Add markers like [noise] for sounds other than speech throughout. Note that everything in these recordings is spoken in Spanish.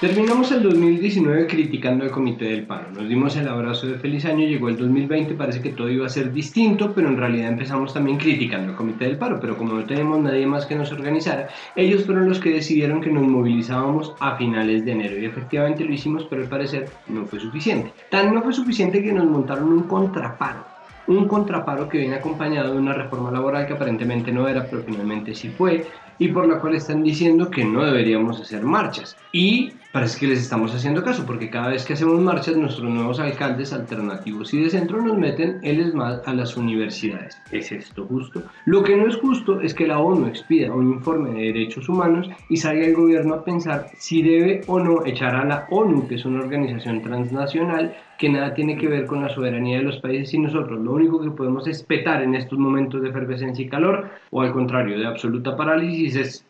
Terminamos el 2019 criticando al Comité del Paro. Nos dimos el abrazo de feliz año, llegó el 2020, parece que todo iba a ser distinto, pero en realidad empezamos también criticando al Comité del Paro. Pero como no tenemos nadie más que nos organizara, ellos fueron los que decidieron que nos movilizábamos a finales de enero. Y efectivamente lo hicimos, pero al parecer no fue suficiente. Tan no fue suficiente que nos montaron un contraparo un contraparo que viene acompañado de una reforma laboral que aparentemente no era, pero finalmente sí fue, y por la cual están diciendo que no deberíamos hacer marchas. Y parece que les estamos haciendo caso, porque cada vez que hacemos marchas, nuestros nuevos alcaldes alternativos y de centro nos meten el ESMAD a las universidades. ¿Es esto justo? Lo que no es justo es que la ONU expida un informe de derechos humanos y salga el gobierno a pensar si debe o no echar a la ONU, que es una organización transnacional que nada tiene que ver con la soberanía de los países y nosotros. Lo único que podemos es petar en estos momentos de efervescencia y calor, o al contrario, de absoluta parálisis, es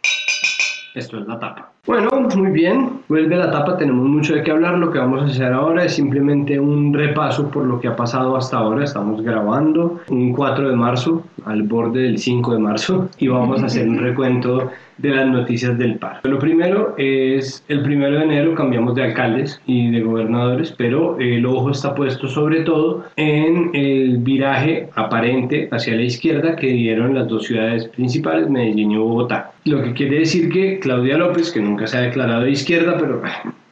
esto es la tapa. Bueno, muy bien, vuelve la tapa, tenemos mucho de qué hablar, lo que vamos a hacer ahora es simplemente un repaso por lo que ha pasado hasta ahora, estamos grabando un 4 de marzo, al borde del 5 de marzo, y vamos a hacer un [laughs] recuento de las noticias del paro. Lo primero es el primero de enero cambiamos de alcaldes y de gobernadores, pero el ojo está puesto sobre todo en el viraje aparente hacia la izquierda que dieron las dos ciudades principales, Medellín y Bogotá. Lo que quiere decir que Claudia López, que nunca se ha declarado de izquierda, pero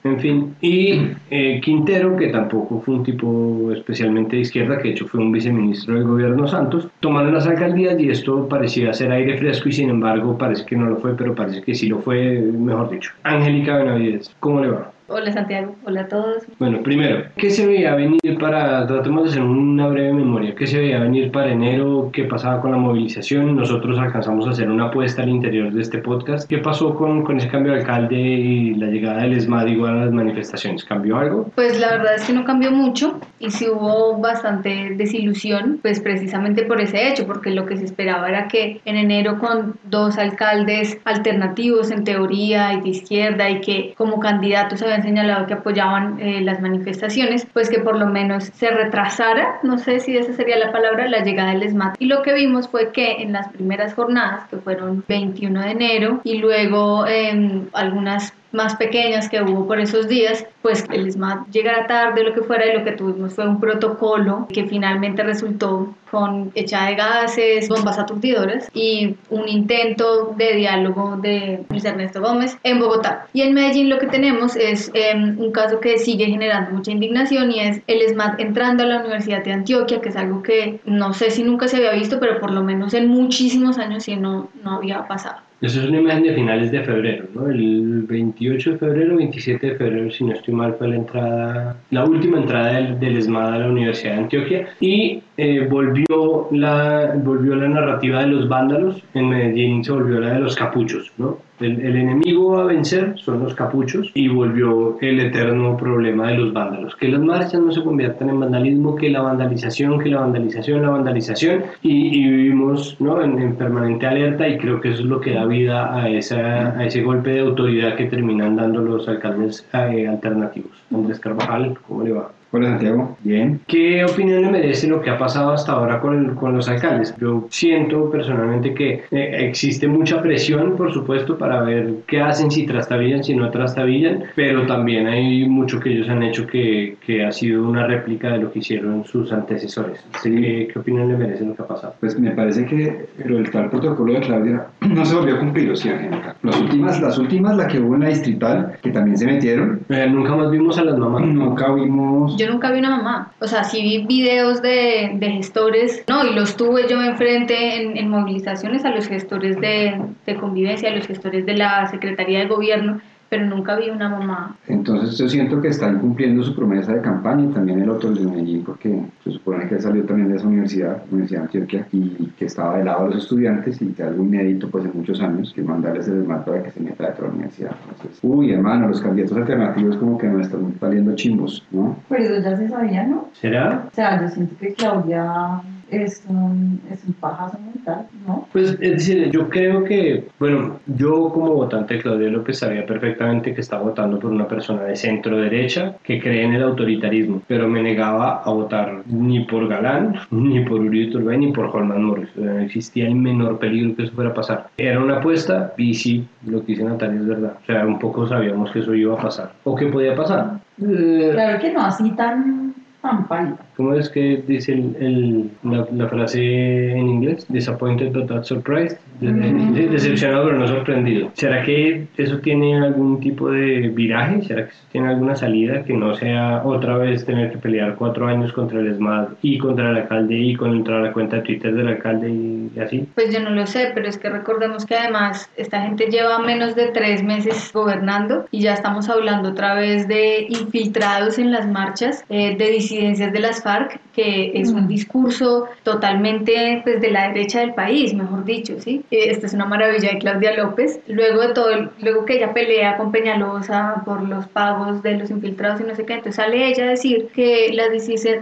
en fin, y eh, Quintero, que tampoco fue un tipo especialmente de izquierda, que de hecho fue un viceministro del gobierno Santos, tomaron las alcaldías y esto parecía ser aire fresco y sin embargo parece que no lo fue, pero parece que sí lo fue, mejor dicho. Angélica Benavides, ¿cómo le va? Hola Santiago, hola a todos. Bueno, primero, ¿qué se veía venir para, tratemos de hacer una breve memoria, qué se veía venir para enero, qué pasaba con la movilización? Nosotros alcanzamos a hacer una apuesta al interior de este podcast. ¿Qué pasó con, con ese cambio de alcalde y la llegada del ESMAD igual a las manifestaciones? ¿Cambió algo? Pues la verdad es que no cambió mucho y sí hubo bastante desilusión, pues precisamente por ese hecho, porque lo que se esperaba era que en enero con dos alcaldes alternativos en teoría y de izquierda y que como candidatos habían señalado que apoyaban eh, las manifestaciones, pues que por lo menos se retrasara, no sé si esa sería la palabra, la llegada del SMAT. Y lo que vimos fue que en las primeras jornadas, que fueron 21 de enero, y luego en algunas más pequeñas que hubo por esos días, pues el SMAT llegara tarde, lo que fuera, y lo que tuvimos fue un protocolo que finalmente resultó con echada de gases, bombas aturdidoras y un intento de diálogo de Luis Ernesto Gómez en Bogotá. Y en Medellín lo que tenemos es em, un caso que sigue generando mucha indignación y es el SMAT entrando a la Universidad de Antioquia, que es algo que no sé si nunca se había visto, pero por lo menos en muchísimos años sí no, no había pasado. Eso es una imagen de finales de febrero, ¿no? El 28 de febrero, 27 de febrero, si no estoy mal, fue la entrada, la última entrada del, del ESMAD a la Universidad de Antioquia y eh, volvió, la, volvió la narrativa de los vándalos, en Medellín se volvió la de los capuchos, ¿no? El, el, enemigo a vencer son los capuchos y volvió el eterno problema de los vándalos. Que las marchas no se conviertan en vandalismo, que la vandalización, que la vandalización, la vandalización y, y vivimos ¿no? en, en, permanente alerta y creo que eso es lo que da vida a, esa, a ese golpe de autoridad que terminan dando los alcaldes eh, alternativos. Andrés Carvajal, ¿cómo le va? Hola Santiago, bien. ¿Qué opinión le merece lo que ha pasado hasta ahora con, con los alcaldes? Yo siento personalmente que eh, existe mucha presión, por supuesto, para ver qué hacen, si trastabillan, si no trastabillan, pero también hay mucho que ellos han hecho que, que ha sido una réplica de lo que hicieron sus antecesores. Sí. ¿Qué, ¿Qué, opinión le merece lo que ha pasado? Pues me parece que el tal protocolo de Claudia [clears throat] no se volvió a cumplir, ¿sí, Angélica? Las últimas, las últimas, la que hubo en la distrital, que también se metieron. Eh, nunca más vimos a las mamás. Nunca vimos yo nunca vi una mamá. O sea, sí vi videos de, de gestores, no, y los tuve yo enfrente en, en movilizaciones a los gestores de, de convivencia, a los gestores de la Secretaría de Gobierno, pero nunca vi una mamá. Entonces yo siento que están cumpliendo su promesa de campaña y también el otro de Medellín, porque se supone que él salió también de esa universidad, Universidad de Antioquia, y que estaba del lado de los estudiantes y que algo inédito pues en muchos años, que mandarles el desmate para que se meta dentro de la universidad. Entonces, uy hermano, los candidatos alternativos como que no están saliendo chimbos, ¿no? Pero eso ya se sabía, ¿no? ¿Será? O sea, yo siento que Claudia es un, es un pajazo mental, ¿no? Pues es decir, yo creo que, bueno, yo como votante de Claudia López sabía perfectamente que estaba votando por una persona de centro derecha que cree en el autoritarismo, pero me negaba a votar ni por Galán, [laughs] ni por Uribe Turbay, ni por Holman Morris. No existía el menor peligro que eso fuera a pasar. Era una apuesta y sí, lo que dice Natalia es verdad. O sea, un poco sabíamos que eso iba a pasar. ¿O qué podía pasar? Eh, claro que no así tan, tan pálida. ¿Cómo es que dice el, el, la, la, frase en inglés? Disappointed but not surprised. Decepcionado pero no sorprendido. ¿Será que eso tiene algún tipo de viraje? ¿Será que eso tiene alguna salida que no sea otra vez tener que pelear cuatro años contra el ESMAD y contra el alcalde y contra la cuenta de Twitter del alcalde y, y así? Pues yo no lo sé, pero es que recordemos que además esta gente lleva menos de tres meses gobernando y ya estamos hablando otra vez de infiltrados en las marchas, eh, de disidencias de las FARC, que es un discurso totalmente pues, de la derecha del país, mejor dicho, ¿sí? Esta es una maravilla de Claudia López. Luego de todo, luego que ella pelea con Peñalosa por los pagos de los infiltrados y no sé qué, entonces sale ella a decir que las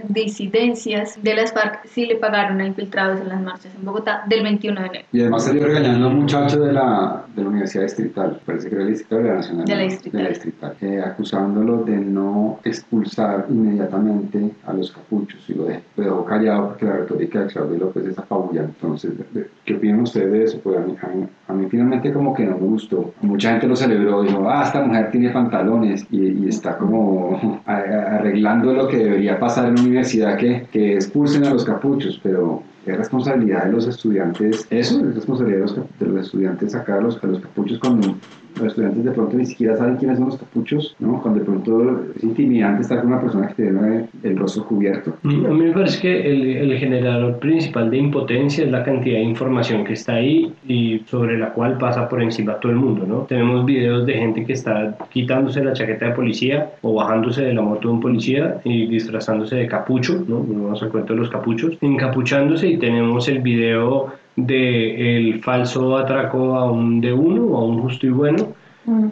disidencias de las FARC sí le pagaron a infiltrados en las marchas en Bogotá del 21 de enero. Y además salió regañando a un muchacho de la, de la Universidad Distrital, parece que era el distrital de la Nacional. De la Distrital. De la distrital eh, acusándolo de no expulsar inmediatamente a los capuchos lo dejó, lo dejó callado porque la retórica de Claudio López es apabullante. Entonces, ¿qué opinan ustedes de eso? Pues a mí, a, mí, a mí, finalmente como que no me gustó. Mucha gente lo celebró, dijo, ah, esta mujer tiene pantalones y, está como [laughs] arreglando lo que debería pasar en la universidad, que, que expulsen a los capuchos, pero es responsabilidad de los estudiantes, eso es responsabilidad de los, de los estudiantes sacar a los capuchos cuando los estudiantes de pronto ni siquiera saben quiénes son los capuchos, ¿no? Cuando de pronto es intimidante estar con una persona que tiene el rostro cubierto. A mí me parece que el, el, generador principal de impotencia es la cantidad de información que está ahí y sobre la cual pasa por encima todo el mundo, ¿no? Tenemos videos de gente que está quitándose la chaqueta de policía o bajándose de la moto de un policía y disfrazándose de capucho, ¿no? Vamos al cuento de los capuchos, encapuchándose y tenemos el video de el falso atraco a un de uno, a un justo y bueno.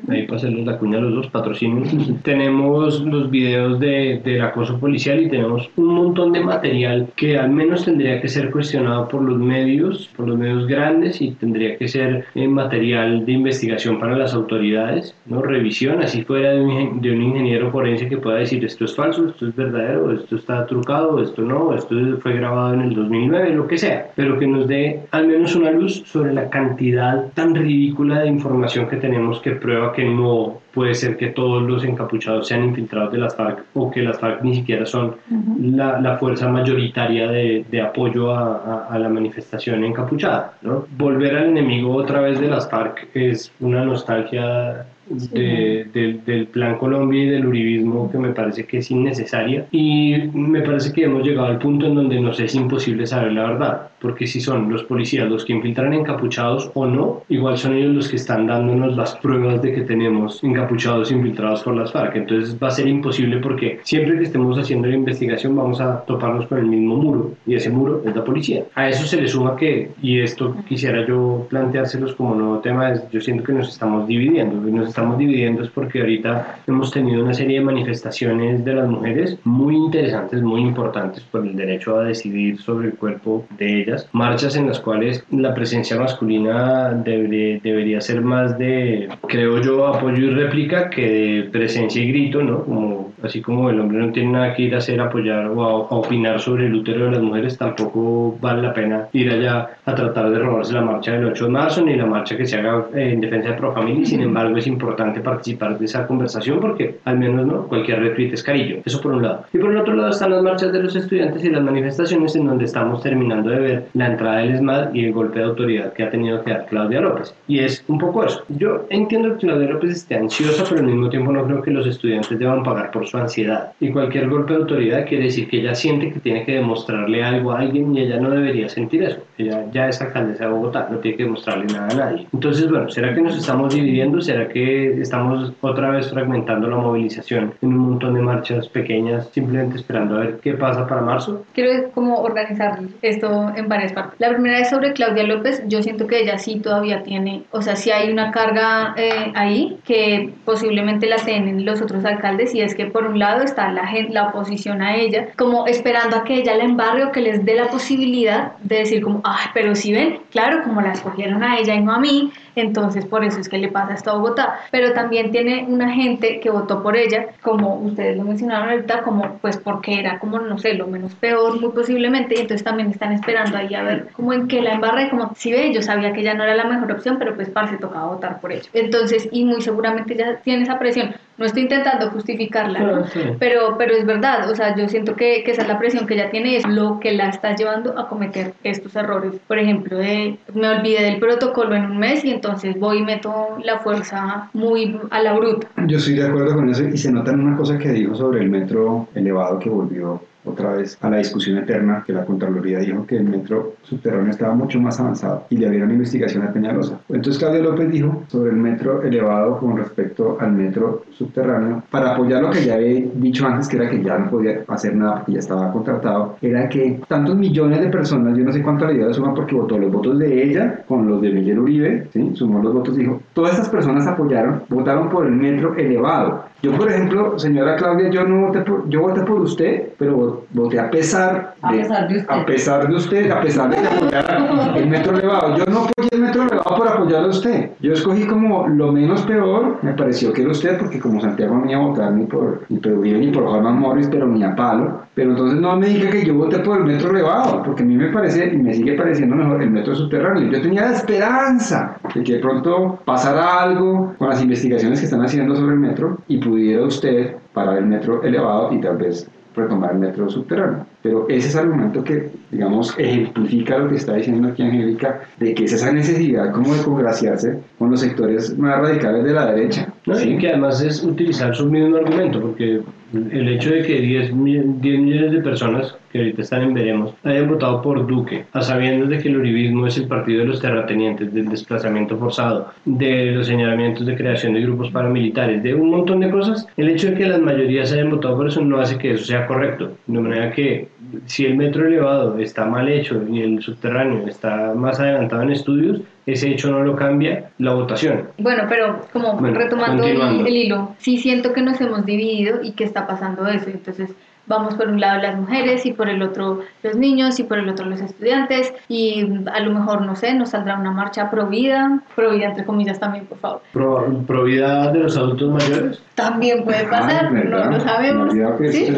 Ahí para hacerles la cuña a los dos patrocinios. tenemos los videos de, del acoso policial y tenemos un montón de material que al menos tendría que ser cuestionado por los medios, por los medios grandes y tendría que ser eh, material de investigación para las autoridades, ¿no? Revisión, así fuera de un, de un ingeniero forense que pueda decir esto es falso, esto es verdadero, esto está trucado, esto no, esto fue grabado en el 2009, lo que sea, pero que nos dé al menos una luz sobre la cantidad tan ridícula de información que tenemos que prueba que no puede ser que todos los encapuchados sean infiltrados de las FARC o que las FARC ni siquiera son uh -huh. la, la, fuerza mayoritaria de, de apoyo a, a, a, la manifestación encapuchada. ¿no? Volver al enemigo otra vez de las FARC es una nostalgia de, de, del Plan Colombia y del uribismo que me parece que es innecesaria y me parece que hemos llegado al punto en donde nos es imposible saber la verdad porque si son los policías los que infiltran encapuchados o no, igual son ellos los que están dándonos las pruebas de que tenemos encapuchados infiltrados por las FARC. Entonces va a ser imposible porque siempre que estemos haciendo la investigación vamos a toparnos con el mismo muro y ese muro es la policía. A eso se le suma que, y esto quisiera yo planteárselos como nuevo tema, es, yo siento que nos estamos dividiendo y nos estamos dividiendo es porque ahorita hemos tenido una serie de manifestaciones de las mujeres muy interesantes, muy importantes por el derecho a decidir sobre el cuerpo de ellas, marchas en las cuales la presencia masculina debería, debería ser más de, creo yo, apoyo y réplica que de presencia y grito, ¿no? Como, así como el hombre no tiene nada que ir a hacer, apoyar o a, a opinar sobre el útero de las mujeres, tampoco vale la pena ir allá a tratar de robarse la marcha del 8 de marzo ni la marcha que se haga en defensa de Profamilia, sin embargo es importante participar de esa conversación porque al menos no cualquier retweet es carillo, eso por un lado. Y por el otro lado están las marchas de los estudiantes y las manifestaciones en donde estamos terminando de ver la entrada del ESMAD y el golpe de autoridad que ha tenido que dar Claudia López. Y es un poco eso. Yo entiendo que Claudia López esté ansiosa, pero al mismo tiempo no creo que los estudiantes deban pagar por su ansiedad. Y cualquier golpe de autoridad quiere decir que ella siente que tiene que demostrarle algo a alguien y ella no debería sentir eso. Ella ya es alcaldesa de Bogotá, no tiene que demostrarle nada a nadie. Entonces, bueno, ¿será que nos estamos dividiendo? ¿Será que estamos otra vez fragmentando la movilización en un montón de marchas pequeñas, simplemente esperando a ver qué pasa para marzo? Quiero como organizar esto en varias partes. La primera es sobre Claudia López. Yo siento que ella sí todavía tiene, o sea, sí hay una carga eh, ahí que posiblemente la tienen los otros alcaldes y es que, por por un lado está la, la oposición a ella, como esperando a que ella la embarre o que les dé la posibilidad de decir como, ay, pero si ven, claro, como la escogieron a ella y no a mí, entonces por eso es que le pasa esto a Bogotá. Pero también tiene una gente que votó por ella, como ustedes lo mencionaron ahorita, como pues porque era como, no sé, lo menos peor muy posiblemente, y entonces también están esperando ahí a ver como en qué la embarra y como, si ve, yo sabía que ella no era la mejor opción, pero pues parce tocaba votar por ella. Entonces, y muy seguramente ya tiene esa presión. No estoy intentando justificarla, pero, pero es verdad, o sea, yo siento que, que esa es la presión que ella tiene, es lo que la está llevando a cometer estos errores. Por ejemplo, de, me olvidé del protocolo en un mes y entonces voy y meto la fuerza muy a la bruta. Yo estoy de acuerdo con eso y se nota en una cosa que dijo sobre el metro elevado que volvió otra vez a la discusión eterna que la Contraloría dijo que el metro subterráneo estaba mucho más avanzado y le una investigación a Peñalosa. Entonces Claudio López dijo sobre el metro elevado con respecto al metro subterráneo, para apoyar lo que ya había dicho antes, que era que ya no podía hacer nada porque ya estaba contratado, era que tantos millones de personas, yo no sé cuánto le dio la suma porque votó los votos de ella con los de Miguel Uribe, ¿sí? sumó los votos, dijo, todas estas personas apoyaron, votaron por el metro elevado. Yo, por ejemplo, señora Claudia, yo no voté por, yo voté por usted, pero voté a pesar de, a pesar de usted, a pesar de, usted, a pesar de que apoyara el metro elevado. Yo no apoyé el metro elevado por apoyar a usted. Yo escogí como lo menos peor, me pareció que era usted, porque como Santiago no iba a votar ni por, ni por Uribe ni por Juan Morris, pero ni a palo. Pero entonces no me diga que yo voté por el metro elevado, porque a mí me parece y me sigue pareciendo mejor el metro subterráneo. Yo tenía la esperanza de que de pronto pasara algo con las investigaciones que están haciendo sobre el metro y pudiera usted parar el metro elevado y tal vez retomar el metro subterráneo. Pero ese es el argumento que, digamos, ejemplifica lo que está diciendo aquí Angélica, de que es esa necesidad como de congraciarse con los sectores más radicales de la derecha. No, Y que además es utilizar su mismo argumento, porque el hecho de que 10, 10 millones de personas que ahorita están en Veremos hayan votado por Duque, a sabiendas de que el uribismo es el partido de los terratenientes, del desplazamiento forzado, de los señalamientos de creación de grupos paramilitares, de un montón de cosas, el hecho de que las mayorías hayan votado por eso no hace que eso sea correcto. De manera que si el metro elevado está mal hecho y el subterráneo está más adelantado en estudios, ese hecho no lo cambia la votación. Bueno, pero como retomando el, el, hilo, sí siento que nos hemos dividido y que está pasando eso. Entonces, vamos por un lado las mujeres y por el otro los niños y por el otro los estudiantes y a lo mejor, no sé, nos saldrá una marcha pro vida, pro vida entre comillas también, por favor. ¿Pro, vida de los adultos mayores? También puede pasar, no lo sabemos. ¿sí?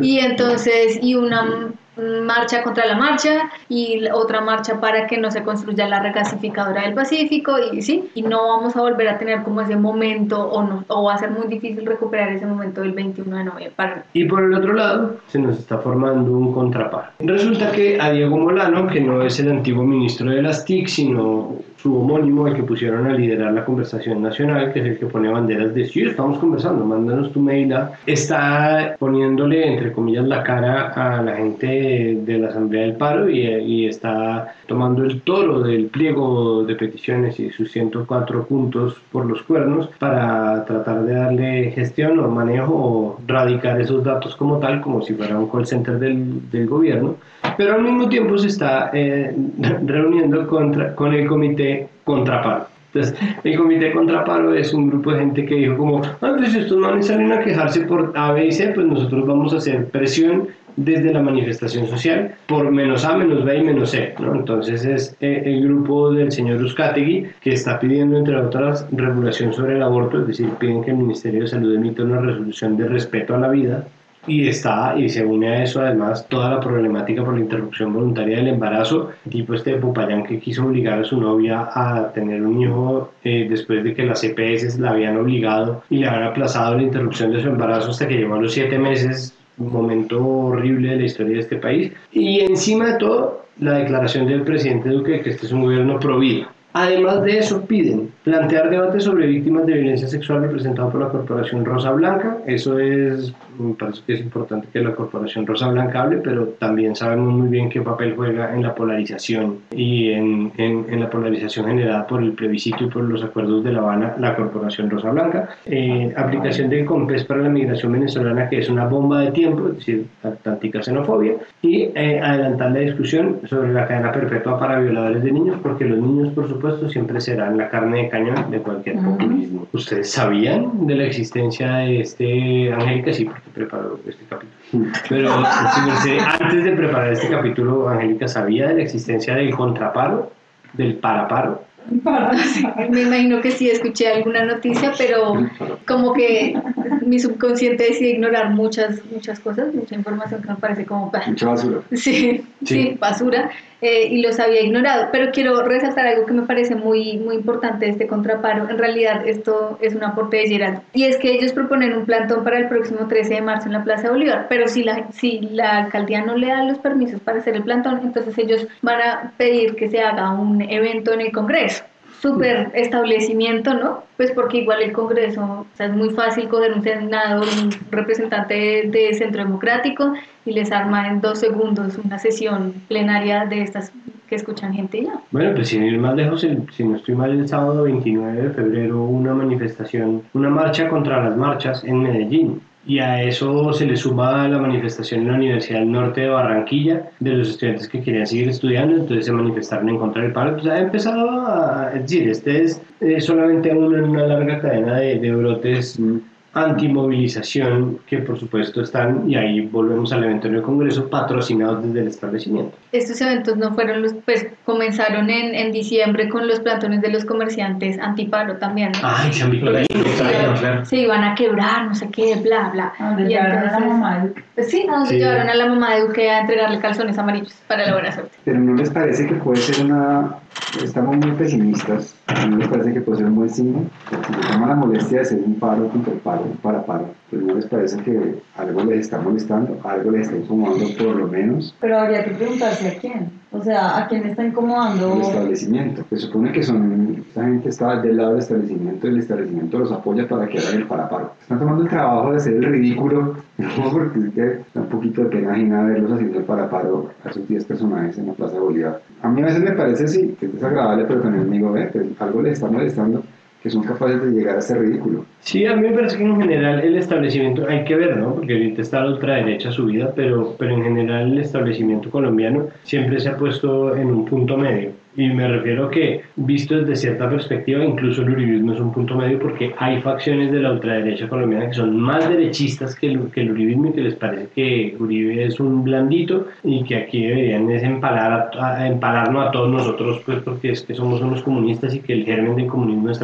Y entonces, y una marcha contra la marcha y otra marcha para que no se construya la regasificadora del Pacífico y sí, y no vamos a volver a tener como ese momento o, no, o va a ser muy difícil recuperar ese momento del 21 de noviembre. Para... Y por el otro lado, se nos está formando un contrapar. Resulta que a Diego Molano, que no es el antiguo ministro de las TIC, sino su homónimo, el que pusieron a liderar la conversación nacional, que es el que pone banderas de sí, estamos conversando, mándanos tu mail, está poniéndole, entre comillas, la cara a la gente de la Asamblea del Paro y, y está tomando el toro del pliego de peticiones y sus 104 puntos por los cuernos para tratar de darle gestión o manejo o radicar esos datos como tal, como si fuera un call center del, del gobierno, pero al mismo tiempo se está eh, [laughs] reuniendo contra, con el comité contraparo. Entonces, el comité contraparo es un grupo de gente que dijo como, ah, pues si estos manes salen a quejarse por A, B y C, pues nosotros vamos a hacer presión desde la manifestación social por menos A, menos B y menos C. ¿no? Entonces es eh, el grupo del señor Uzcategui que está pidiendo, entre otras, regulación sobre el aborto, es decir, piden que el Ministerio de Salud emita una resolución de respeto a la vida y está y se une a eso además toda la problemática por la interrupción voluntaria del embarazo tipo este Popayán que quiso obligar a su novia a tener un hijo eh, después de que las EPS la habían obligado y le habían aplazado la interrupción de su embarazo hasta que llegó a los siete meses un momento horrible de la historia de este país y encima de todo la declaración del presidente Duque de que este es un gobierno pro vida Además de eso, piden plantear debate sobre víctimas de violencia sexual representado por la Corporación Rosa Blanca. Eso es, me parece que es importante que la Corporación Rosa Blanca hable, pero también sabemos muy bien qué papel juega en la polarización y en, en, la polarización generada por el plebiscito y por los acuerdos de La Habana, la Corporación Rosa Blanca. Eh, aplicación del COMPES para la migración venezolana, que es una bomba de tiempo, es decir, tántica xenofobia. Y eh, adelantar la discusión sobre la cadena perpetua para violadores de niños, porque los niños, por su supuesto, siempre serán la carne de cañón de cualquier populismo. ¿Ustedes sabían de la existencia de este, Angélica? Sí, porque preparó este capítulo. Pero antes de preparar este capítulo, Angélica sabía de la existencia del contraparo, del paraparo. [laughs] Me imagino que sí escuché alguna noticia, pero como que mi subconsciente decide ignorar muchas, muchas cosas, mucha información que me parece como... Mucha basura. [laughs] Sí, sí, basura. Eh, y los había ignorado. Pero quiero resaltar algo que me parece muy, muy importante de este contraparo. En realidad esto es un aporte de Gerard. Y es que ellos proponen un plantón para el próximo 13 de marzo en la Plaza de Bolívar. Pero si la, si la alcaldía no le da los permisos para hacer el plantón, entonces ellos van a pedir que se haga un evento en el Congreso súper establecimiento, ¿no? Pues porque igual el Congreso, o sea, es muy fácil coger un senador, un representante de, Centro Democrático y les arma en dos segundos una sesión plenaria de estas que escuchan gente ya. Bueno, pues sin ir más lejos, si no estoy mal, el sábado 29 de febrero una manifestación, una marcha contra las marchas en Medellín y a eso se le suma la manifestación en la Universidad del Norte de Barranquilla de los estudiantes que querían seguir estudiando, entonces se manifestaron en contra del paro. Pues ha empezado a, decir, este es solamente uno en una larga cadena de, de brotes antimovilización que por supuesto están, y ahí volvemos al evento en el Congreso, patrocinados desde el establecimiento. Estos eventos no fueron los, pues comenzaron en, en diciembre con los plantones de los comerciantes antiparo también. Ay, se han visto ahí, claro. Se iban a quebrar, no sé qué, bla, bla. Ah, y entonces, a la mamá de pues sí, no, sí. llevaron a la mamá de Duque a entregarle calzones amarillos para la buena suerte. Pero no les parece que puede ser una estamos muy pesimistas. A mí me parece que puede ser un buen signo. Si se toma la molestia de hacer un paro contra el paro, para paro, pues no les parece que algo les está molestando, algo les está incomodando por lo menos. Pero habría que preguntarse a quién. O sea, ¿a quién está incomodando? El establecimiento. Se supone que son, esta gente está del lado del establecimiento y el establecimiento los apoya para que hagan el paraparo. Están tomando el trabajo de hacer el ridículo, [laughs] ¿no? porque es que da un poquito de pena ajena verlos haciendo el paraparo a esos 10 personajes en la Plaza Bolívar. A mí a veces me parece, sí, que es desagradable, pero también digo, ve, pues algo les está molestando que son capaces de llegar a ser ridículo. Sí, a mí me parece que en general el establecimiento, hay que ver, ¿no? Porque ahorita está la ultraderecha subida, pero, pero en general el establecimiento colombiano siempre se ha puesto en un punto medio y me refiero que, visto desde cierta perspectiva, incluso el uribismo es un punto medio porque hay facciones de la ultraderecha colombiana que son más derechistas que el, que el uribismo y que les parece que Uribe es un blandito y que aquí deberían es empalar a, empalarnos a todos nosotros, pues porque es que somos unos comunistas y que el germen del comunismo es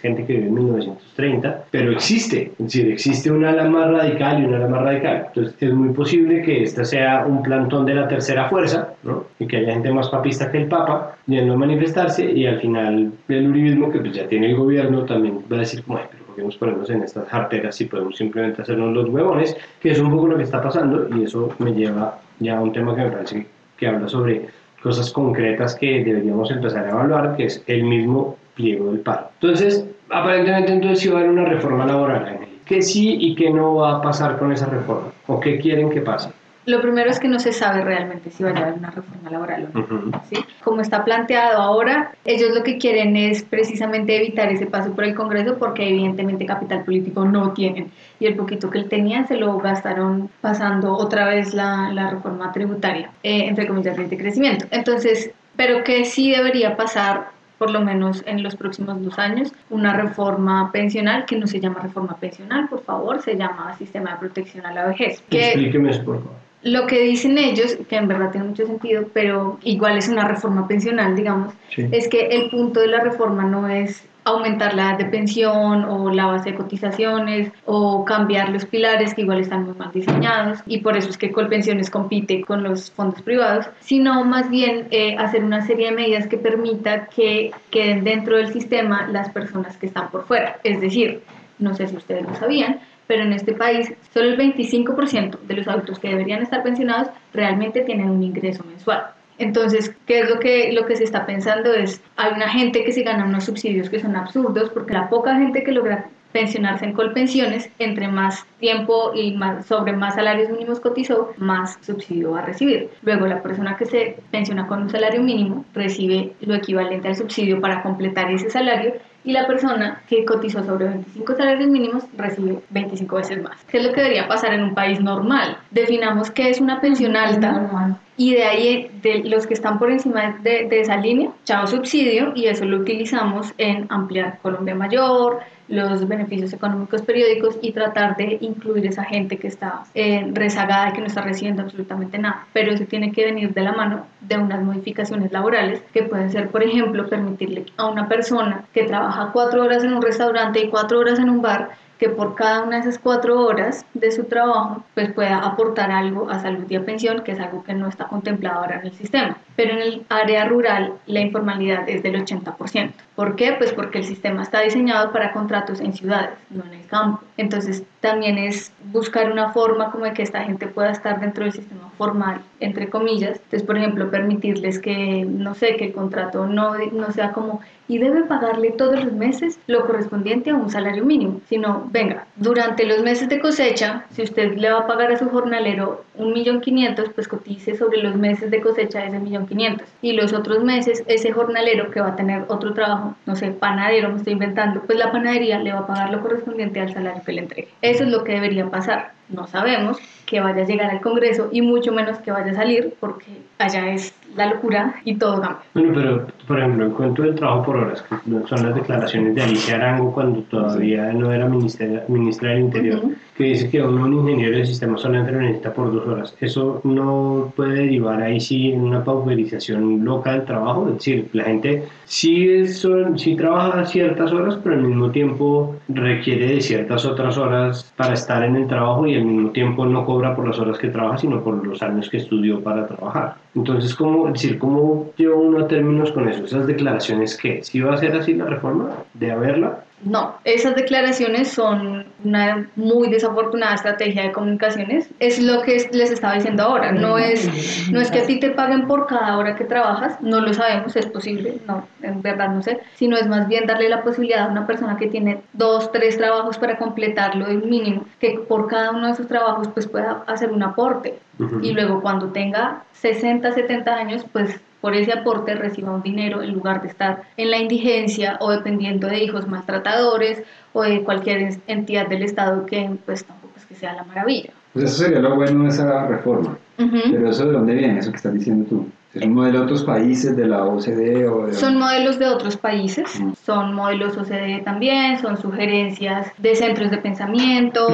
gente que vive en 1930, pero existe, es decir, existe una ala más radical y una ala más radical. Entonces es muy posible que esta sea un plantón de la tercera fuerza, ¿no? y que haya gente más papista que el Papa yendo a manifestarse y al final el uribismo que pues ya tiene el gobierno también va a decir como, pero ¿por qué nos ponemos en estas jarteras si podemos simplemente hacernos los huevones? Que es un poco lo que está pasando y eso me lleva ya a un tema que me parece que habla sobre cosas concretas que deberíamos empezar a evaluar, que es el mismo pliego del paro. Entonces, aparentemente entonces sí va a haber una reforma laboral, ¿Qué sí y qué no va a pasar con esa reforma? ¿O qué quieren que pase? Lo primero es que no se sabe realmente si va a haber una reforma laboral o no. ¿sí? Como está planteado ahora, ellos lo que quieren es precisamente evitar ese paso por el Congreso porque evidentemente capital político no tienen. Y el poquito que tenían se lo gastaron pasando otra vez la, la reforma tributaria, eh, entre comillas, de crecimiento. Entonces, pero que sí debería pasar por lo menos en los próximos dos años, una reforma pensional que no se llama reforma pensional, por favor, se llama sistema de protección a la vejez. Explíqueme eso, por favor. Lo que dicen ellos, que en verdad tiene mucho sentido, pero igual es una reforma pensional, digamos, es que el punto de la reforma no es aumentar la edad de pensión o la base de cotizaciones o cambiar los pilares que igual están muy mal diseñados y por eso es que Colpensiones compite con los fondos privados, sino más bien eh, hacer una serie de medidas que permita que queden dentro del sistema las personas que están por fuera. Es decir, no sé si ustedes lo sabían, pero en este país solo el 25% de los adultos que deberían estar pensionados realmente tienen un ingreso mensual. Entonces, ¿qué es lo que, lo que se está pensando? Es, hay una gente que se gana unos subsidios que son absurdos porque la poca gente que logra pensionarse en colpensiones, entre más tiempo y más, sobre más salarios mínimos cotizó, más subsidio va a recibir. Luego, la persona que se pensiona con un salario mínimo recibe lo equivalente al subsidio para completar ese salario y la persona que cotizó sobre 25 salarios mínimos recibe 25 veces más. ¿Qué es lo que debería pasar en un país normal? Definamos qué es una pensión alta y de ahí, de los que están por encima de, de esa línea, chao subsidio y eso lo utilizamos en ampliar Colombia Mayor, los beneficios económicos periódicos y tratar de incluir esa gente que está eh, rezagada y que no está recibiendo absolutamente nada. Pero eso tiene que venir de la mano de unas modificaciones laborales que pueden ser, por ejemplo, permitirle a una persona que trabaja cuatro horas en un restaurante y cuatro horas en un bar que por cada una de esas cuatro horas de su trabajo pues pueda aportar algo a salud y a pensión, que es algo que no está contemplado ahora en el sistema. Pero en el área rural la informalidad es del 80%. ¿Por qué? Pues porque el sistema está diseñado para contratos en ciudades, no en el campo. Entonces también es buscar una forma como de que esta gente pueda estar dentro del sistema formal, entre comillas. Entonces, por ejemplo, permitirles que, no sé, que el contrato no, no sea como y debe pagarle todos los meses lo correspondiente a un salario mínimo, sino, venga, durante los meses de cosecha, si usted le va a pagar a su jornalero un millón quinientos, pues cotice sobre los meses de cosecha de ese millón quinientos. Y los otros meses, ese jornalero que va a tener otro trabajo, no sé, panadero, me estoy inventando, pues la panadería le va a pagar lo correspondiente al salario que le entregue. Eso es lo que debería pasar. No sabemos que vaya a llegar al Congreso y mucho menos que vaya a salir porque allá es la locura y todo cambia. Bueno, pero por ejemplo, el cuento del trabajo por horas, que son las declaraciones de Alicia Arango cuando todavía no era ministra, ministra del Interior, que dice que uno, un ingeniero de sistema solamente lo necesita por dos horas. Eso no puede derivar ahí sí en una pauperización loca del trabajo, es decir, la gente sí, es, sí trabaja ciertas horas, pero al mismo tiempo requiere de ciertas otras horas para estar en el trabajo y al mismo tiempo no cobra por las horas que trabaja, sino por los años que estudió para trabajar. Entonces, ¿cómo, decir, ¿cómo lleva uno a términos con eso? ¿Esas declaraciones qué? ¿Si va a ser así la reforma? ¿De haberla? No, esas declaraciones son una muy desafortunada estrategia de comunicaciones. Es lo que les estaba diciendo ahora. No es, no es que a ti te paguen por cada hora que trabajas, no lo sabemos, es posible, no, en verdad no sé, sino es más bien darle la posibilidad a una persona que tiene dos, tres trabajos para completarlo del mínimo, que por cada uno de esos trabajos pues pueda hacer un aporte. Y luego cuando tenga 60, 70 años, pues por ese aporte reciba un dinero en lugar de estar en la indigencia o dependiendo de hijos maltratadores o de cualquier entidad del Estado que pues tampoco es que sea la maravilla. Pues eso sería lo bueno de esa reforma. Pero eso de dónde viene, eso que estás diciendo tú. ¿Es un modelo de otros países, de la OCDE o de... Son modelos de otros países, son modelos OCDE también, son sugerencias de centros de pensamiento,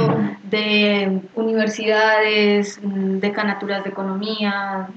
de universidades, de canaturas de economía,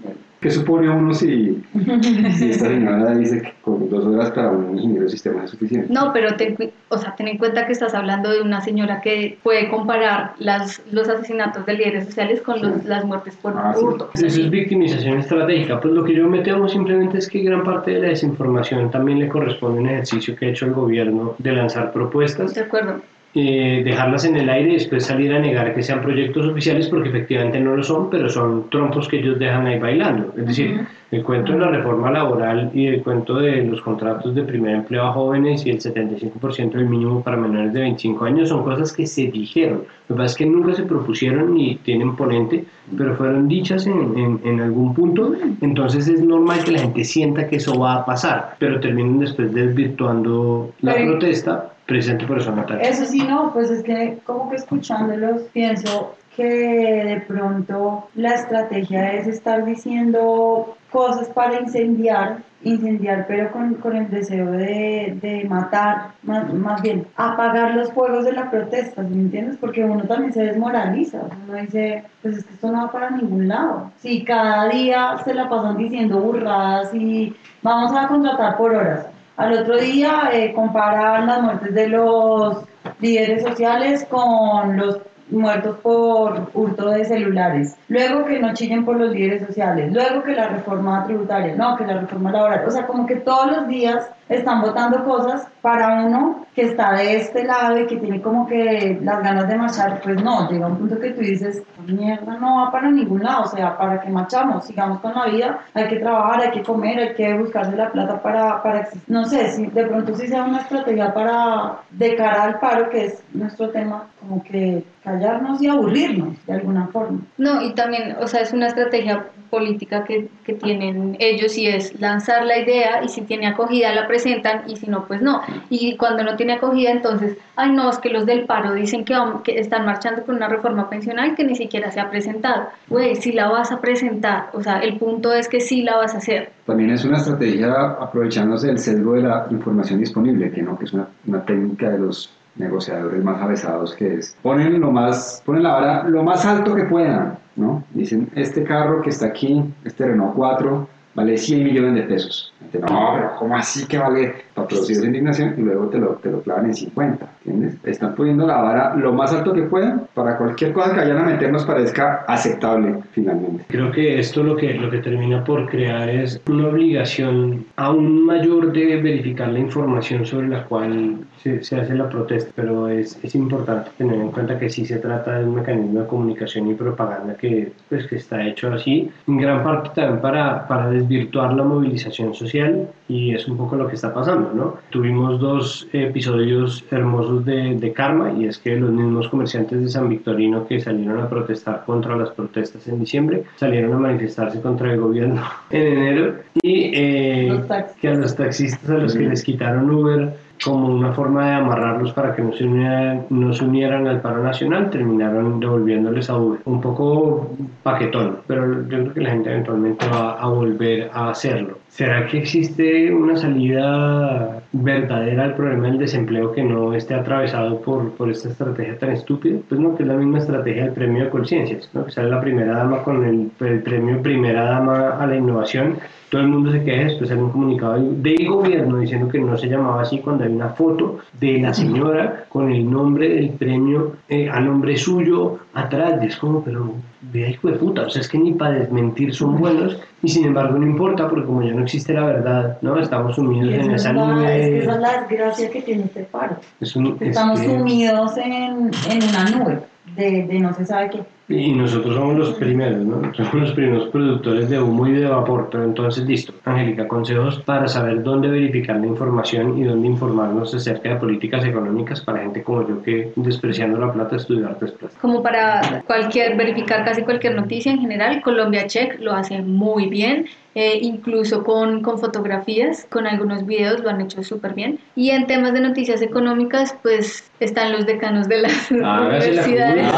¿Qué supone uno si, [laughs] si esta señora dice que con dos horas para un ingeniero de sistema es suficiente? No, pero ten, o sea, ten en cuenta que estás hablando de una señora que puede comparar las, los asesinatos de líderes sociales con los, las muertes por ah, hurto. Eso es victimización estratégica. Pues lo que yo me temo simplemente es que gran parte de la desinformación también le corresponde a un ejercicio que ha hecho el gobierno de lanzar propuestas. De acuerdo eh, dejarlas en el aire y después salir a negar que sean proyectos oficiales porque efectivamente no lo son, pero son trompos que ellos dejan ahí bailando. Es decir, el cuento de la reforma laboral y el cuento de los contratos de primer empleo a jóvenes y el 75% del mínimo para menores de 25 años son cosas que se dijeron. Lo que pasa es que nunca se propusieron ni tienen ponente, pero fueron dichas en, en, algún punto. Entonces es normal que la gente sienta que eso va a pasar, pero terminan después desvirtuando la protesta presente por eso, Natalia. Eso sí, no, pues es que como que escuchándolos pienso que de pronto la estrategia es estar diciendo cosas para incendiar, incendiar pero con, con el deseo de, de matar, más, más, bien apagar los fuegos de la protesta, ¿me entiendes? Porque uno también se desmoraliza, uno dice, pues es que esto no va para ningún lado. Si cada día se la pasan diciendo burradas y vamos a contratar por horas, al otro día eh, comparar las muertes de los líderes sociales con los muertos por hurto de celulares, luego que no chillen por los líderes sociales, luego que la reforma tributaria, no, que la reforma laboral, o sea, como que todos los días están votando cosas para uno que está de este lado y que tiene como que las ganas de marchar, pues no, llega un punto que tú dices, mierda, no va para ningún lado, o sea, para que marchamos, sigamos con la vida, hay que trabajar, hay que comer, hay que buscarse la plata para, para no sé, si de pronto sí sea una estrategia para, de cara al paro, que es nuestro tema, como que callarnos y aburrirnos de alguna forma. No, y también, o sea, es una estrategia política que, que, tienen ellos y es lanzar la idea y si tiene acogida la presentan y si no, pues no. Y cuando no tiene acogida, entonces, ay no, es que los del paro dicen que, que están marchando por una reforma pensional que ni siquiera se ha presentado. Güey, si la vas a presentar, o sea, el punto es que sí la vas a hacer. También es una estrategia aprovechándose del sesgo de la información disponible, que no, que es una, una técnica de los negociadores más avesados que es ponen lo más ponen la vara lo más alto que puedan ¿no? Dicen, este carro que está aquí, este Renault 4, vale 100 millones de pesos. no, pero ¿cómo así que vale? Para producir esa indignación y luego te lo, te lo clavan en 50, ¿entiendes? Están poniendo la vara lo más alto que puedan para cualquier cosa que vayan a meter nos parezca aceptable finalmente. Creo que esto lo que, lo que termina por crear es una obligación aún mayor de verificar la información sobre la cual se, se hace la protesta, pero es, es, importante tener en cuenta que sí se trata de un mecanismo de comunicación y propaganda que, pues, que está hecho así, en gran parte también para, para desvirtuar la movilización social y es un poco lo que está pasando, ¿no? Tuvimos dos episodios hermosos de, de karma y es que los mismos comerciantes de San Victorino que salieron a protestar contra las protestas en diciembre salieron a manifestarse contra el gobierno [laughs] en enero y eh, que a los taxistas a los que les quitaron Uber como una forma de amarrarlos para que no se unieran, no se unieran al paro nacional, terminaron devolviéndoles a Uber. Un poco paquetón, pero yo creo que la gente eventualmente va a volver a hacerlo. ¿Será que existe una salida verdadera al problema del desempleo que no esté atravesado por, por esta estrategia tan estúpida? Pues no, que es la misma estrategia del premio de conciencias, ¿no? que sale la primera dama con el, premio primera dama a la innovación todo el mundo se queja, después sale un comunicado del gobierno diciendo que no se llamaba así cuando hay una foto de la señora con el nombre del premio eh, a nombre suyo atrás. Y es como, pero vea hijo de puta, o sea, es que ni para desmentir son buenos y sin embargo no importa porque como ya no existe la verdad, ¿no? Estamos sumidos en esa nube. Es que esa es la desgracia que tiene este paro. Estamos sumidos en, en una nube de, de no se sabe qué. Y nosotros somos los primeros, ¿no? [laughs] Somos los primeros productores de humo y de vapor, pero entonces listo. Angélica, consejos para saber dónde verificar la información y dónde informarnos acerca de políticas económicas para gente como yo que despreciando la plata estudiar artes plata. Como para cualquier, verificar casi cualquier noticia en general, Colombia Check lo hace muy bien. Eh, incluso con, con, fotografías, con algunos videos, lo han hecho súper bien. Y en temas de noticias económicas, pues están los decanos de las ah, [laughs] universidades.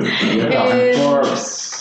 [laughs]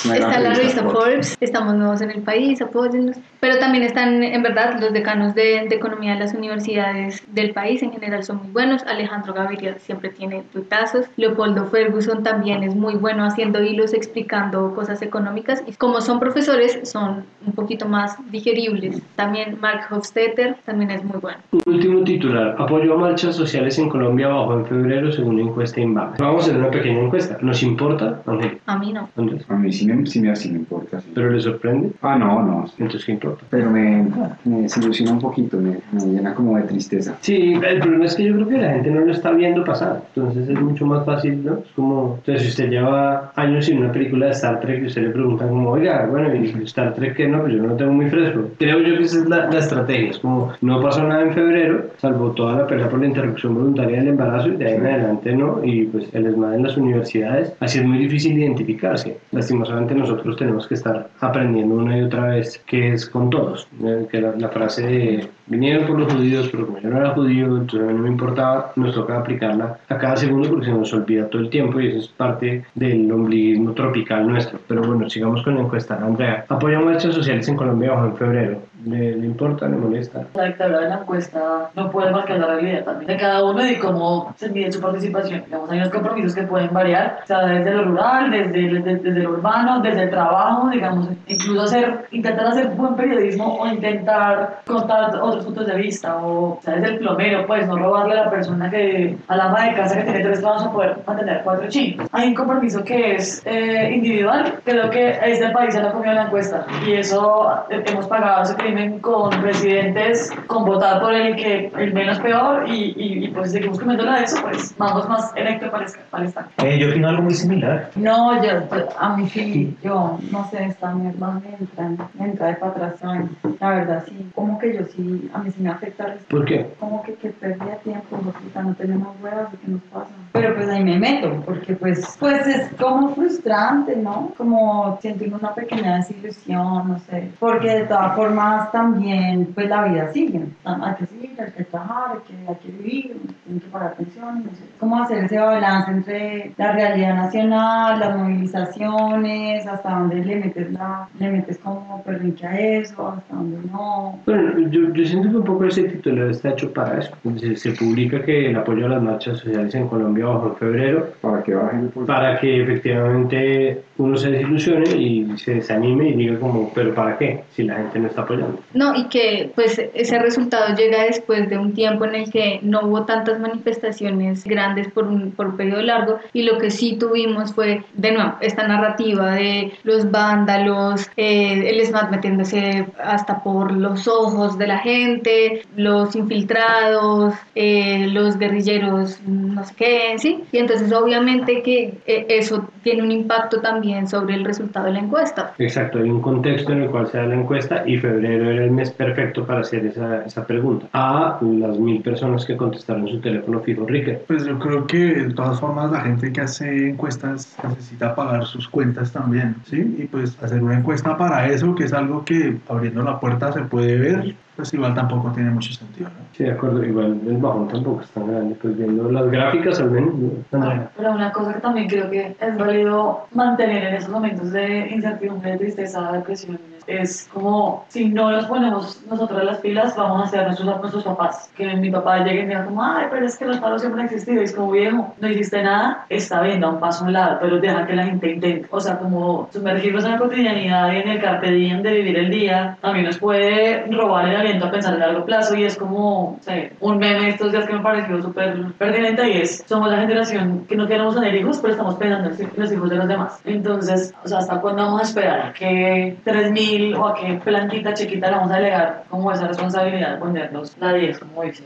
Eh, está la revista Forbes, estamos nuevos en el país, apóyennos. Pero también están, en verdad, los decanos de, de, economía de las universidades del país en general son muy buenos. Alejandro Gaviria siempre tiene tutazos. Leopoldo Ferguson también es muy bueno haciendo hilos, explicando cosas económicas. Y como son profesores, son un poquito más digeribles. También Mark Hofstetter también es muy bueno. Último titular. Apoyo a marchas sociales en Colombia bajó en febrero según una encuesta INVAM. Vamos a hacer una pequeña encuesta. ¿Nos importa, A mí no. A mí sí me, sí me, sí me importa. ¿Pero le sorprende? Ah, no, no. Entonces, ¿qué importa? Pero me, me desilusiona un poquito, me, me, llena como de tristeza. Sí, el problema es que yo creo que la gente no lo está viendo pasar. Entonces es mucho más fácil, ¿no? Es como, entonces si usted lleva años sin una película de Star Trek y usted le pregunta como, oiga, bueno, ¿y Star Trek qué no? Pues yo no lo tengo muy fresco. Creo yo que esa es la, la estrategia. Es como, no pasó nada en febrero, salvo toda la pelea por la interrupción voluntaria del embarazo y de ahí en adelante no. Y pues el ESMAD en las universidades, así es muy difícil identificarse. Lastimosamente nosotros tenemos que estar aprendiendo una y otra vez que es con todos. Que la, la, frase de vinieron por los judíos, pero como yo no era judío, entonces a mí no me importaba, nos toca aplicarla a cada segundo porque se nos olvida todo el tiempo y eso es parte del ombliguismo tropical nuestro. Pero bueno, sigamos con la encuesta. Andrea, apoya marchas sociales en Colombia bajo en febrero. ¿Le, ¿Le, importa? ¿Le molesta? La dictadura de la encuesta no puede marcar la realidad también de cada uno y cómo se mide su participación. Digamos, hay unos compromisos que pueden variar, o sea, desde lo rural, desde, desde, desde lo urbano, desde el trabajo, digamos, incluso hacer, intentar hacer buen periodismo o intentar contar otros puntos de vista, o, o sea, desde el plomero, pues, no robarle a la persona que, a la ama de casa que tiene tres trabajos a poder mantener cuatro chicos. Hay un compromiso que es eh, individual, creo que este país ha comido la encuesta y eso hemos pagado ese crimen con presidentes, con votar por el que el menos peor y, y, y pues seguimos comiendo a eso, pues vamos más electo para, para estar. Eh, yo opino algo muy similar. No, yo, a mí sí, yo no sé, esta mierda me entra, me entra de ¿saben? La verdad, sí, como que yo sí, a mí sí me afecta. ¿Por qué? Como que, que perdía tiempo, puta, no tenemos huevas, ¿qué nos pasa? Pero pues ahí me meto, porque pues, pues es como frustrante, ¿no? Como siento una pequeña desilusión, no sé, porque de todas formas también, pues la vida sigue, hay que seguir, hay que trabajar, hay que, hay que vivir, hay que pagar pensiones, no sé. Cómo hacer ese balance entre la realidad nacional, las movilizaciones, hasta dónde le metes, la, le metes como perrinque a eso, hasta dónde no. Bueno, yo, yo siento que un poco ese título está hecho para eso. Se, se publica que el apoyo a las marchas sociales en Colombia bajó en febrero Para que bajen el para que efectivamente uno se desilusione y se desanime y diga como, pero ¿para qué? Si la gente no está apoyando. No, y que pues ese resultado llega después de un tiempo en el que no hubo tantas manifestaciones grandes por un, por periodo largo y lo que sí tuvimos fue, de nuevo, esta narrativa de los vándalos, eh, el SMAT metiéndose hasta por los ojos de la gente, los infiltrados, eh, los guerrilleros, no sé qué, ¿sí? Y entonces obviamente que eh, eso tiene un impacto también sobre el resultado de la encuesta. Exacto, hay un contexto en el cual se da la encuesta y febrero era el mes perfecto para hacer esa, esa pregunta a las mil personas que contestaron su teléfono fijo Ricker. Pues yo creo que de todas formas la gente que hace encuestas necesita pagar sus cuentas también, ¿sí? Y pues hacer una encuesta para eso, que es algo que abriendo la puerta se puede ver, pues igual tampoco tiene mucho sentido, ¿no? Sí, de acuerdo, igual el bajón tampoco es tan grande, pues viendo las gráficas al menos. ¿no? Pero una cosa que también creo que es válido mantener en esos momentos de incertidumbre, tristeza, depresión, es como si no nos ponemos nosotros las pilas, vamos a ser nuestros, nuestros papás. Que mi papá llegue y me diga como, ay, pero es que los paros siempre han existido. Y es como, viejo, no hiciste nada, está bien, da un paso a un lado, pero deja que la gente intente. O sea, como sumergirnos en la cotidianidad y en el carpe diem de vivir el día, también nos puede robar el aliento a pensar a largo plazo y es como, un meme estos días que me pareció súper pertinente y es, somos la generación que no queremos tener hijos, pero estamos pensando en los hijos de los demás. Entonces, o sea, ¿hasta cuándo vamos a esperar que 3.000 o a qué plantita chiquita le vamos a delegar como esa responsabilidad de ponernos la 10, como dice?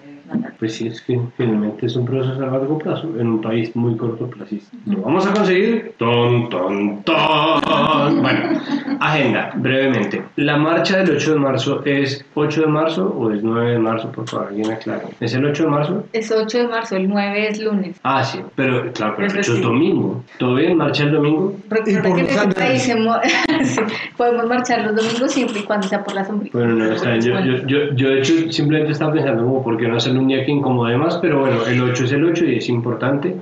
Pues sí, es que finalmente es un proceso a largo plazo en un país muy cortoplacista. ¿Lo vamos a conseguir? ¡Ton, ton, ton! Bueno, agenda, brevemente. ¿La marcha del 8 de marzo es 8 de marzo o es 9 de marzo? Por favor, alguien aclare. ¿Es el 8 de marzo? Es 8 de marzo, el 9 es lunes. Ah, sí, pero claro, pero Es el 8 es domingo. ¿Todo bien? ¿Marcha el domingo? Recuerda que en este país [laughs] sí, podemos marchar los domingos siempre y cuando sea por la sombrilla. Bueno, no, está bien. Yo, yo, yo, yo de hecho simplemente estaba pensando como por qué no hacerlo un día que incomode más, pero bueno, el 8 es el 8 y es importante.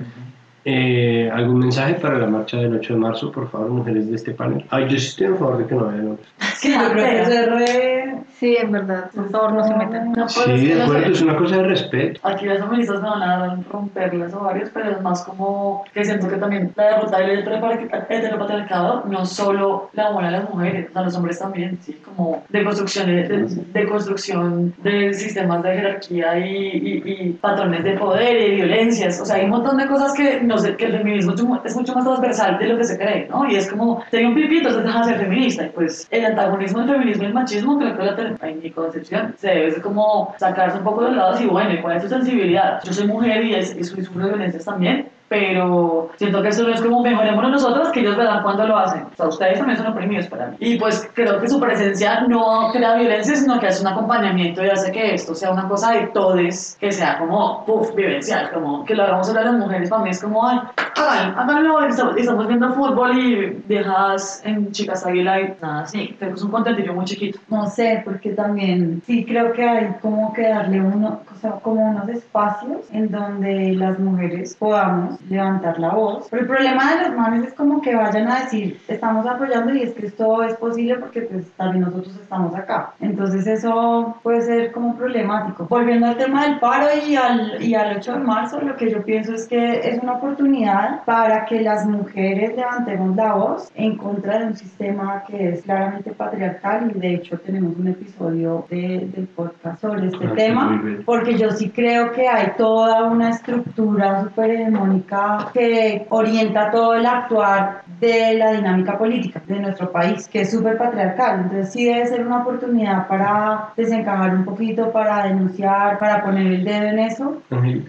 Eh, ¿Algún mensaje para la marcha del 8 de marzo, por favor, mujeres de este panel? Ay, yo sí estoy a favor de que no vayan hombres. Es que Yo creo que es re... Sí, en verdad, por favor no se metan. No, Sí, es de acuerdo, es una cosa de respeto. Aquí las feministas me van a romper los ovarios, pero es más como que siento que también la derrota del heteropatriarca- heteropatriarcado no solo la buena a las mujeres, a los hombres también, ¿sí? Como de construcción de, de, de construcción de sistemas de jerarquía y, y, y patrones de poder y de violencias. O sea, hay un montón de cosas que, no sé, que el feminismo es mucho, es más transversal de lo que se cree, ¿no? Y es como, tengo un pipito, entonces deja de ser feminista. Y pues el antagonismo del feminismo y el machismo, creo que la en mi concepción, se debe como sacarse un poco de los lados y bueno, ¿y cuál es tu sensibilidad? Yo soy mujer y, es, y sufro violencias también, pero siento que eso no es como mejorémonos nosotros, que ellos verán cuando lo hacen. O sea, ustedes también son oprimidos para mí. Y pues creo que su presencia no crea violencia, sino que hace un acompañamiento y hace que esto sea una cosa de todes, que sea como, puff, vivencial, como que lo hagamos sobre las mujeres. Para mí es como, ay, háganlo, háganlo, estamos, viendo fútbol y viejas en chicas águila y nada, sí, es un contentillo muy chiquito. No sé, porque también sí creo que hay como que darle uno, o sea, como unos espacios en donde las mujeres podamos levantar la voz. Pero el problema de los manes es como que vayan a decir, estamos apoyando y es que esto es posible porque pues también nosotros estamos acá. Entonces eso puede ser como problemático. Volviendo al tema del paro y al, y al 8 de marzo, lo que yo pienso es que es una oportunidad para que las mujeres levantemos la voz en contra de un sistema que es claramente patriarcal y de hecho tenemos un episodio de- del podcast sobre este Ah, tema porque yo sí creo que hay toda una estructura súper hegemónica dinámica que orienta todo el actuar de la dinámica política de nuestro país, que es súper patriarcal. Entonces sí debe ser una oportunidad para desencajar un poquito, para denunciar, para poner el dedo en eso.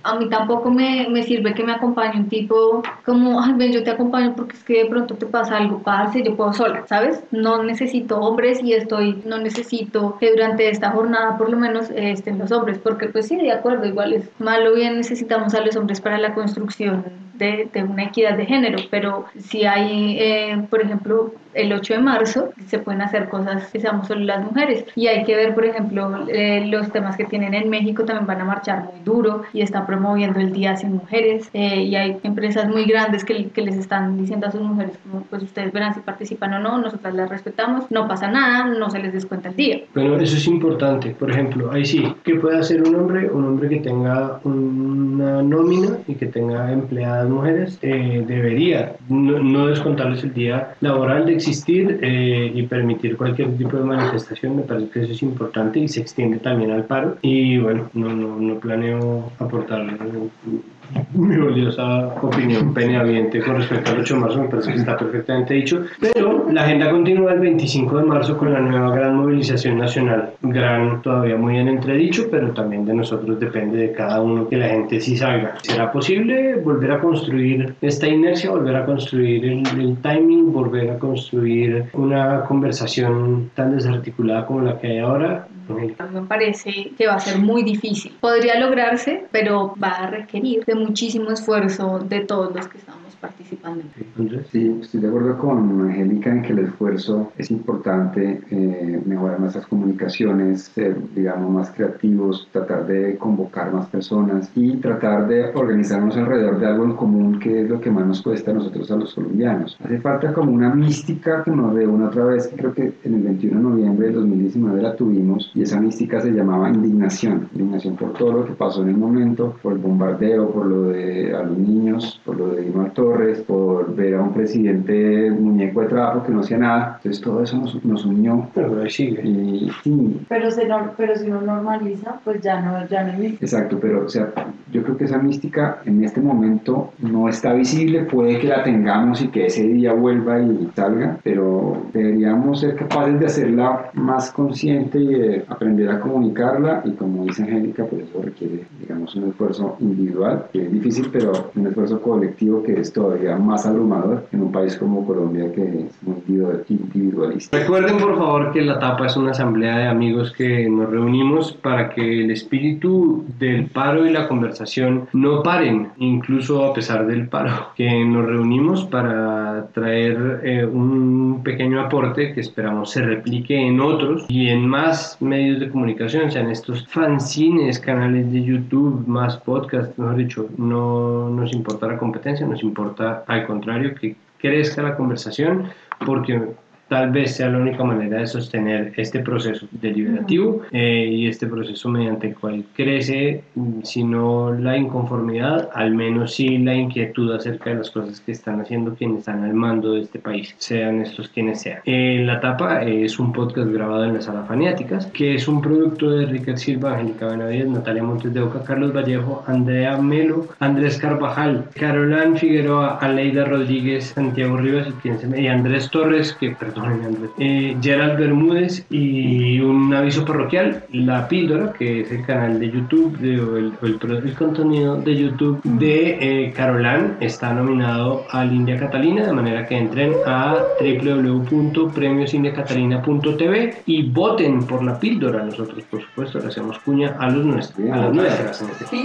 A mí tampoco me, me sirve que me acompañe un tipo como, ay, ven, yo te acompaño porque es que de pronto te pasa algo, parce, yo puedo sola, ¿sabes? No necesito hombres y estoy, no necesito que durante esta jornada por lo menos eh, estén los hombres, porque pues sí, de acuerdo, igual es malo bien necesitamos a los hombres para la construcción Amen. De, de una equidad de género, pero si hay, eh, por ejemplo, el 8 de marzo se pueden hacer cosas que seamos solo las mujeres. Y hay que ver por ejemplo eh, los temas que tienen en México también van a marchar muy duro y están promoviendo el día sin mujeres eh, y hay empresas muy grandes que, que, les están diciendo a sus mujeres como pues ustedes verán si participan o no nosotras las respetamos no pasa nada no se les descuenta el día bueno eso es importante. Por ejemplo ahí sí que puede hacer un hombre un hombre que tenga una nómina y que tenga empleadas mujeres eh, debería no, no descontarles el día laboral de existir eh, y permitir cualquier tipo de manifestación, me parece que eso es importante y se extiende también al paro. Y bueno, no, no, no planeo aportar mi valiosa opinión peneaviente con respecto al 8 de marzo, me parece que está perfectamente dicho, pero la agenda continúa el 25 de marzo con la nueva gran movilización nacional, gran todavía muy en entredicho, pero también de nosotros depende de cada uno que la gente sí salga. ¿Será posible volver a construir esta inercia, volver a construir el, el timing, volver a construir una conversación tan desarticulada como la que hay ahora? Me parece que va a ser muy difícil. Podría lograrse, pero va a requerir de muchísimo esfuerzo de todos los que estamos participando. Sí, estoy de acuerdo con Angélica en que el esfuerzo es importante, eh, mejorar nuestras comunicaciones, ser, digamos, más creativos, tratar de convocar más personas y tratar de organizarnos alrededor de algo en común que es lo que más nos cuesta a nosotros a los colombianos. Hace falta como una mística que nos reúna otra vez, creo que en el 21 de noviembre de 2019 la tuvimos y esa mística se llamaba indignación, indignación por todo lo que pasó en el momento, por el bombardeo, por lo de a los niños, por lo de Imar por ver a un presidente muñeco de trabajo que no hacía nada. Entonces todo eso nos, nos unió. Pero ahí sigue. Y, sí. Pero, se, pero si uno normaliza, pues ya no, ya no hay mística. Exacto, pero o sea, yo creo que esa mística en este momento no está visible. Puede que la tengamos y que ese día vuelva y salga, pero deberíamos ser capaces de hacerla más consciente y de aprender a comunicarla. Y como dice Angélica, pues eso requiere, digamos, un esfuerzo individual, que es difícil, pero un esfuerzo colectivo que es todavía más abrumador en un país como Colombia que es muy individualista. Recuerden por favor que la tapa es una asamblea de amigos que nos reunimos para que el espíritu del paro y la conversación no paren, incluso a pesar del paro, que nos reunimos para traer eh, un pequeño aporte que esperamos se replique en otros y en más medios de comunicación, sean estos fanzines, canales de YouTube, más podcasts, mejor dicho, no nos importa la competencia, nos importa al contrario, que crezca la conversación, porque tal vez sea la única manera de sostener este proceso deliberativo eh, y este proceso mediante el cual crece, mm, si no la inconformidad, al menos sí la inquietud acerca de las cosas que están haciendo quienes están al mando de este país, sean estos quienes sean. Eh, la Tapa es un podcast grabado en la Sala Faniáticas, que es un producto de Ricardo Silva, Angélica Benavides, Natalia Montes de Oca, Carlos Vallejo, Andrea Melo, Andrés Carvajal, Carolán Figueroa, Aleida Rodríguez, Santiago Rivas y, y Andrés Torres, que eh, Gerald Bermúdez y un aviso parroquial, La Píldora, que es el canal de YouTube, de, el, el, el, contenido de YouTube de eh, Carolán, está nominado al India Catalina, de manera que entren a www.premiosindiacatalina.tv y voten por La Píldora. Nosotros, por supuesto, le hacemos cuña a los nuestros, a las nuestras en este caso.